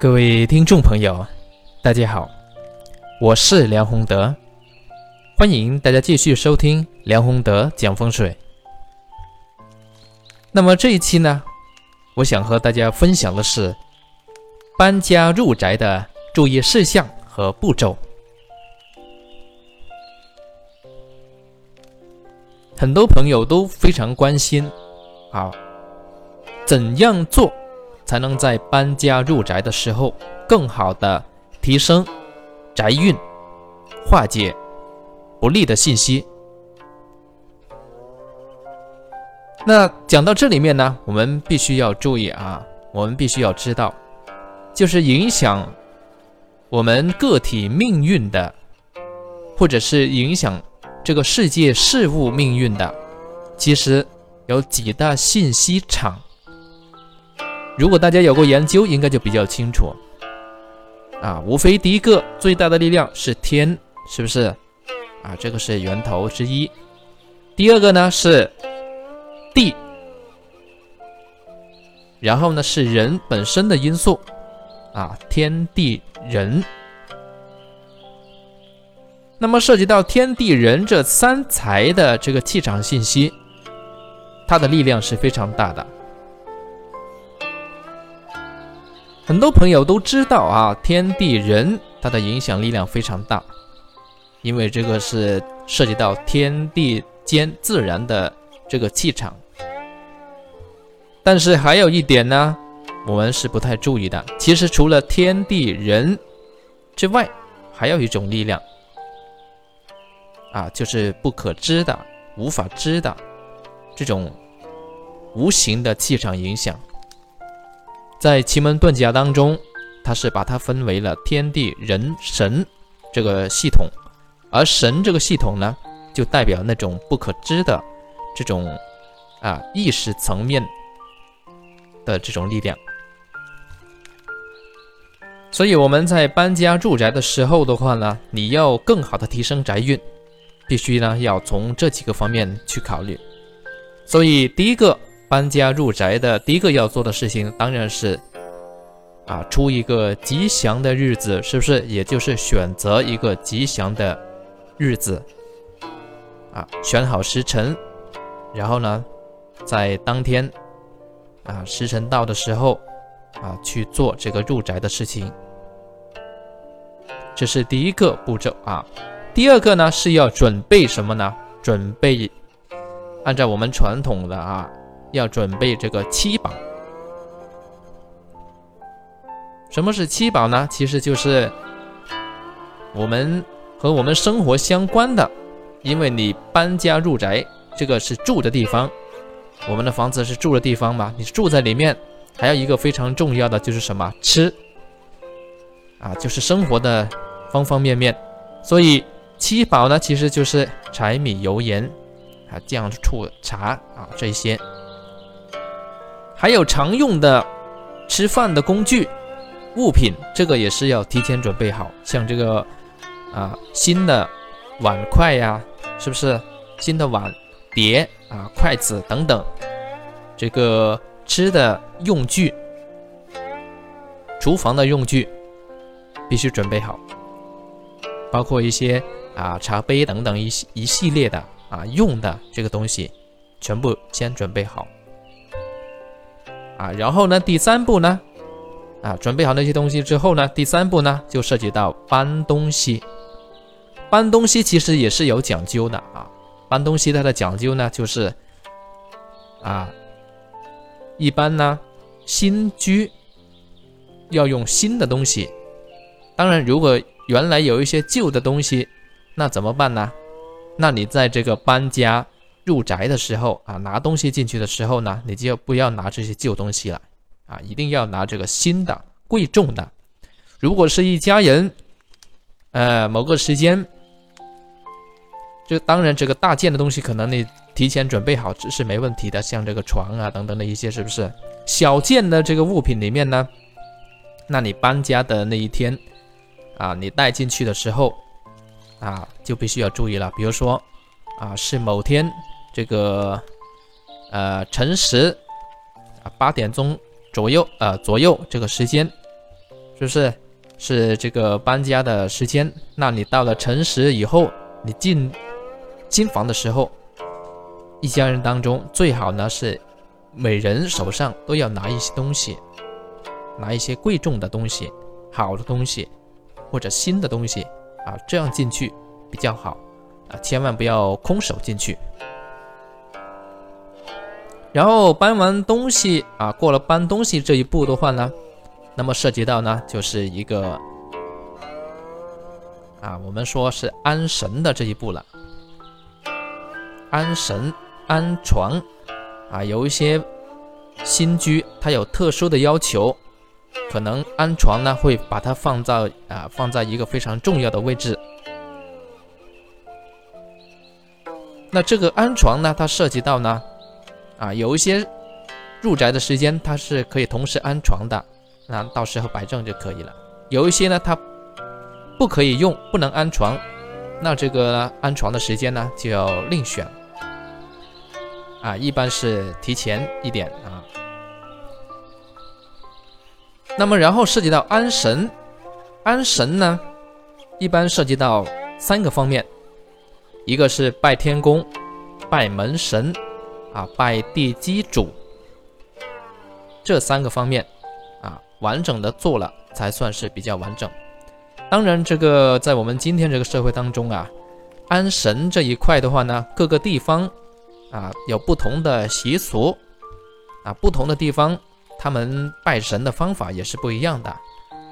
各位听众朋友，大家好，我是梁宏德，欢迎大家继续收听梁宏德讲风水。那么这一期呢，我想和大家分享的是搬家入宅的注意事项和步骤。很多朋友都非常关心啊，怎样做？才能在搬家入宅的时候，更好的提升宅运，化解不利的信息。那讲到这里面呢，我们必须要注意啊，我们必须要知道，就是影响我们个体命运的，或者是影响这个世界事物命运的，其实有几大信息场。如果大家有过研究，应该就比较清楚啊。无非第一个最大的力量是天，是不是啊？这个是源头之一。第二个呢是地，然后呢是人本身的因素啊，天地人。那么涉及到天地人这三才的这个气场信息，它的力量是非常大的。很多朋友都知道啊，天地人它的影响力量非常大，因为这个是涉及到天地间自然的这个气场。但是还有一点呢，我们是不太注意的。其实除了天地人之外，还有一种力量啊，就是不可知的、无法知的这种无形的气场影响。在奇门遁甲当中，它是把它分为了天地人神这个系统，而神这个系统呢，就代表那种不可知的这种啊意识层面的这种力量。所以我们在搬家住宅的时候的话呢，你要更好的提升宅运，必须呢要从这几个方面去考虑。所以第一个。搬家入宅的第一个要做的事情，当然是啊，出一个吉祥的日子，是不是？也就是选择一个吉祥的日子啊，选好时辰，然后呢，在当天啊时辰到的时候啊去做这个入宅的事情，这是第一个步骤啊。第二个呢是要准备什么呢？准备按照我们传统的啊。要准备这个七宝。什么是七宝呢？其实就是我们和我们生活相关的，因为你搬家入宅，这个是住的地方，我们的房子是住的地方嘛，你住在里面，还有一个非常重要的就是什么？吃啊，就是生活的方方面面。所以七宝呢，其实就是柴米油盐啊，酱醋茶啊这些。还有常用的吃饭的工具物品，这个也是要提前准备好，像这个啊新的碗筷呀，是不是？新的碗碟啊筷子等等，这个吃的用具、厨房的用具必须准备好，包括一些啊茶杯等等一一系列的啊用的这个东西，全部先准备好。啊，然后呢，第三步呢，啊，准备好那些东西之后呢，第三步呢，就涉及到搬东西。搬东西其实也是有讲究的啊，搬东西它的讲究呢，就是啊，一般呢，新居要用新的东西。当然，如果原来有一些旧的东西，那怎么办呢？那你在这个搬家。入宅的时候啊，拿东西进去的时候呢，你就不要拿这些旧东西了啊，一定要拿这个新的、贵重的。如果是一家人，呃，某个时间，就当然这个大件的东西可能你提前准备好是没问题的，像这个床啊等等的一些，是不是？小件的这个物品里面呢，那你搬家的那一天啊，你带进去的时候啊，就必须要注意了，比如说啊，是某天。这个呃辰时啊八点钟左右啊左右这个时间是不是？是这个搬家的时间。那你到了辰时以后，你进新房的时候，一家人当中最好呢是每人手上都要拿一些东西，拿一些贵重的东西、好的东西或者新的东西啊，这样进去比较好啊，千万不要空手进去。然后搬完东西啊，过了搬东西这一步的话呢。那么涉及到呢，就是一个啊，我们说是安神的这一步了。安神、安床啊，有一些新居它有特殊的要求，可能安床呢会把它放在啊放在一个非常重要的位置。那这个安床呢，它涉及到呢啊，有一些入宅的时间它是可以同时安床的。那到时候摆正就可以了。有一些呢，它不可以用，不能安床，那这个安床的时间呢就要另选啊，一般是提前一点啊。那么然后涉及到安神，安神呢，一般涉及到三个方面，一个是拜天公、拜门神啊、拜地基主，这三个方面啊。完整的做了才算是比较完整。当然，这个在我们今天这个社会当中啊，安神这一块的话呢，各个地方啊有不同的习俗啊，不同的地方他们拜神的方法也是不一样的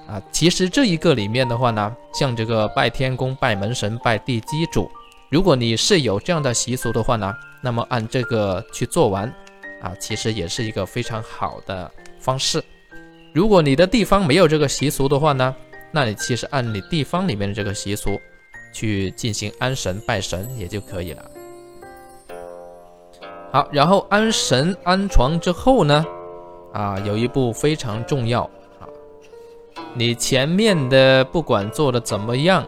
啊。其实这一个里面的话呢，像这个拜天公、拜门神、拜地基主，如果你是有这样的习俗的话呢，那么按这个去做完啊，其实也是一个非常好的方式。如果你的地方没有这个习俗的话呢，那你其实按你地方里面的这个习俗去进行安神拜神也就可以了。好，然后安神安床之后呢，啊，有一步非常重要啊，你前面的不管做的怎么样，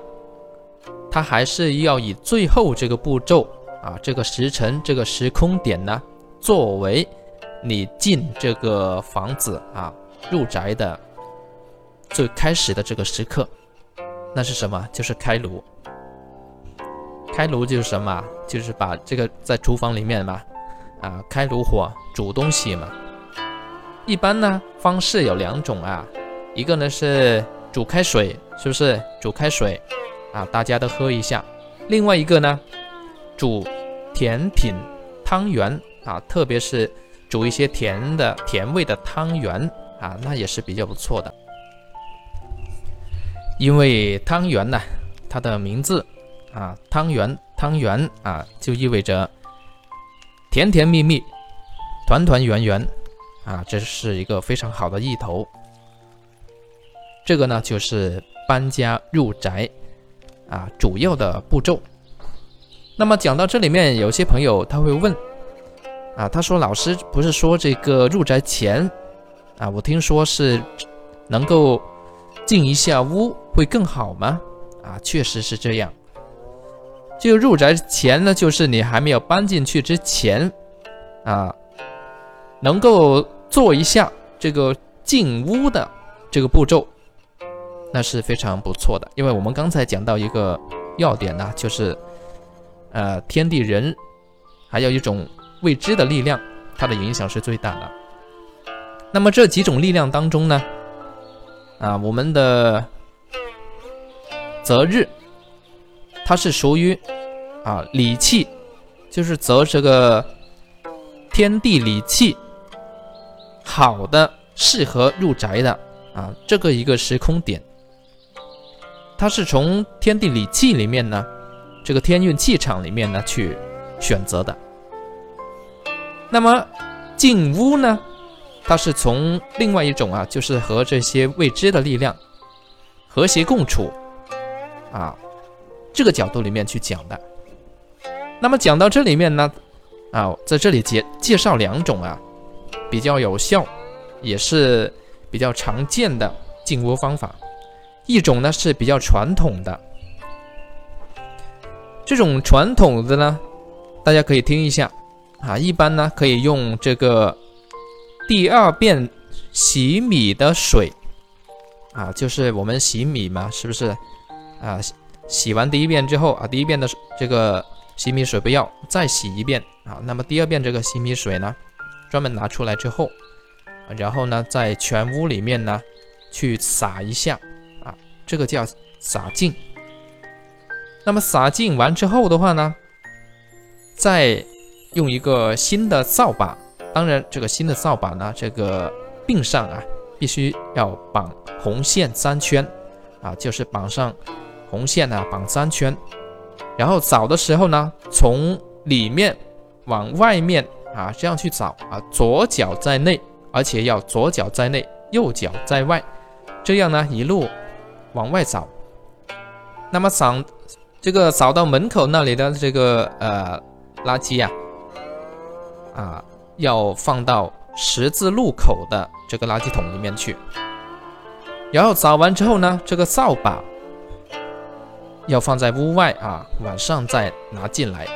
它还是要以最后这个步骤啊，这个时辰这个时空点呢，作为你进这个房子啊。入宅的最开始的这个时刻，那是什么？就是开炉。开炉就是什么？就是把这个在厨房里面嘛，啊，开炉火煮东西嘛。一般呢方式有两种啊，一个呢是煮开水，是不是？煮开水啊，大家都喝一下。另外一个呢，煮甜品汤圆啊，特别是煮一些甜的甜味的汤圆。啊，那也是比较不错的，因为汤圆呢，它的名字啊，汤圆，汤圆啊，就意味着甜甜蜜蜜、团团圆圆啊，这是一个非常好的意头。这个呢，就是搬家入宅啊主要的步骤。那么讲到这里面，有些朋友他会问啊，他说老师不是说这个入宅前？啊，我听说是能够进一下屋会更好吗？啊，确实是这样。就入宅前呢，就是你还没有搬进去之前，啊，能够做一下这个进屋的这个步骤，那是非常不错的。因为我们刚才讲到一个要点呢，就是呃，天地人还有一种未知的力量，它的影响是最大的。那么这几种力量当中呢，啊，我们的择日，它是属于啊理气，就是择这个天地理气好的、适合入宅的啊这个一个时空点，它是从天地理气里面呢，这个天运气场里面呢去选择的。那么进屋呢？它是从另外一种啊，就是和这些未知的力量和谐共处啊这个角度里面去讲的。那么讲到这里面呢，啊，在这里介介绍两种啊比较有效，也是比较常见的进屋方法。一种呢是比较传统的，这种传统的呢，大家可以听一下啊，一般呢可以用这个。第二遍洗米的水啊，就是我们洗米嘛，是不是啊？洗完第一遍之后啊，第一遍的这个洗米水不要，再洗一遍啊。那么第二遍这个洗米水呢，专门拿出来之后，然后呢，在全屋里面呢去洒一下啊，这个叫洒净。那么撒净完之后的话呢，再用一个新的扫把，当然这个新的扫把呢，这个柄上啊必须要绑红线三圈啊，就是绑上红线呢，绑三圈，然后扫的时候呢，从里面往外面啊这样去扫啊，左脚在内，而且要左脚在内，右脚在外，这样呢一路往外扫，那么扫。这个扫到门口那里的这个呃垃圾呀，啊，要放到十字路口的这个垃圾桶里面去。然后扫完之后呢，这个扫把要放在屋外啊，晚上再拿进来，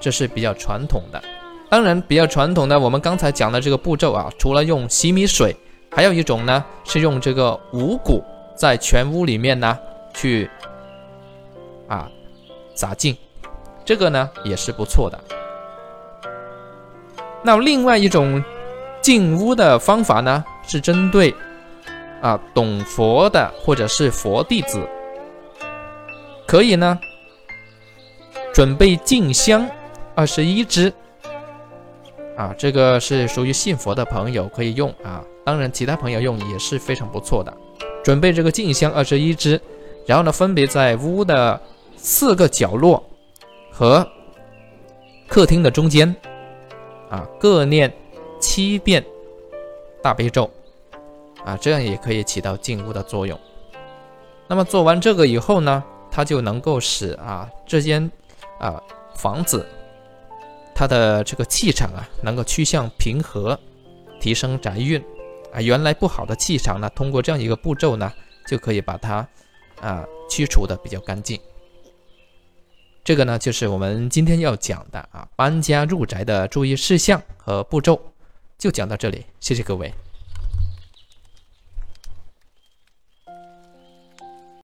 这是比较传统的。当然，比较传统的，我们刚才讲的这个步骤啊，除了用洗米水，还有一种呢是用这个五谷在全屋里面呢去。洒净，这个呢也是不错的。那另外一种进屋的方法呢，是针对啊懂佛的或者是佛弟子，可以呢准备进香二十一支啊，这个是属于信佛的朋友可以用啊，当然其他朋友用也是非常不错的。准备这个进香二十一支，然后呢分别在屋的。四个角落和客厅的中间，啊，各念七遍大悲咒，啊，这样也可以起到净屋的作用。那么做完这个以后呢，它就能够使啊这间啊房子它的这个气场啊能够趋向平和，提升宅运啊。原来不好的气场呢，通过这样一个步骤呢，就可以把它啊驱除的比较干净。这个呢，就是我们今天要讲的啊，搬家入宅的注意事项和步骤，就讲到这里，谢谢各位。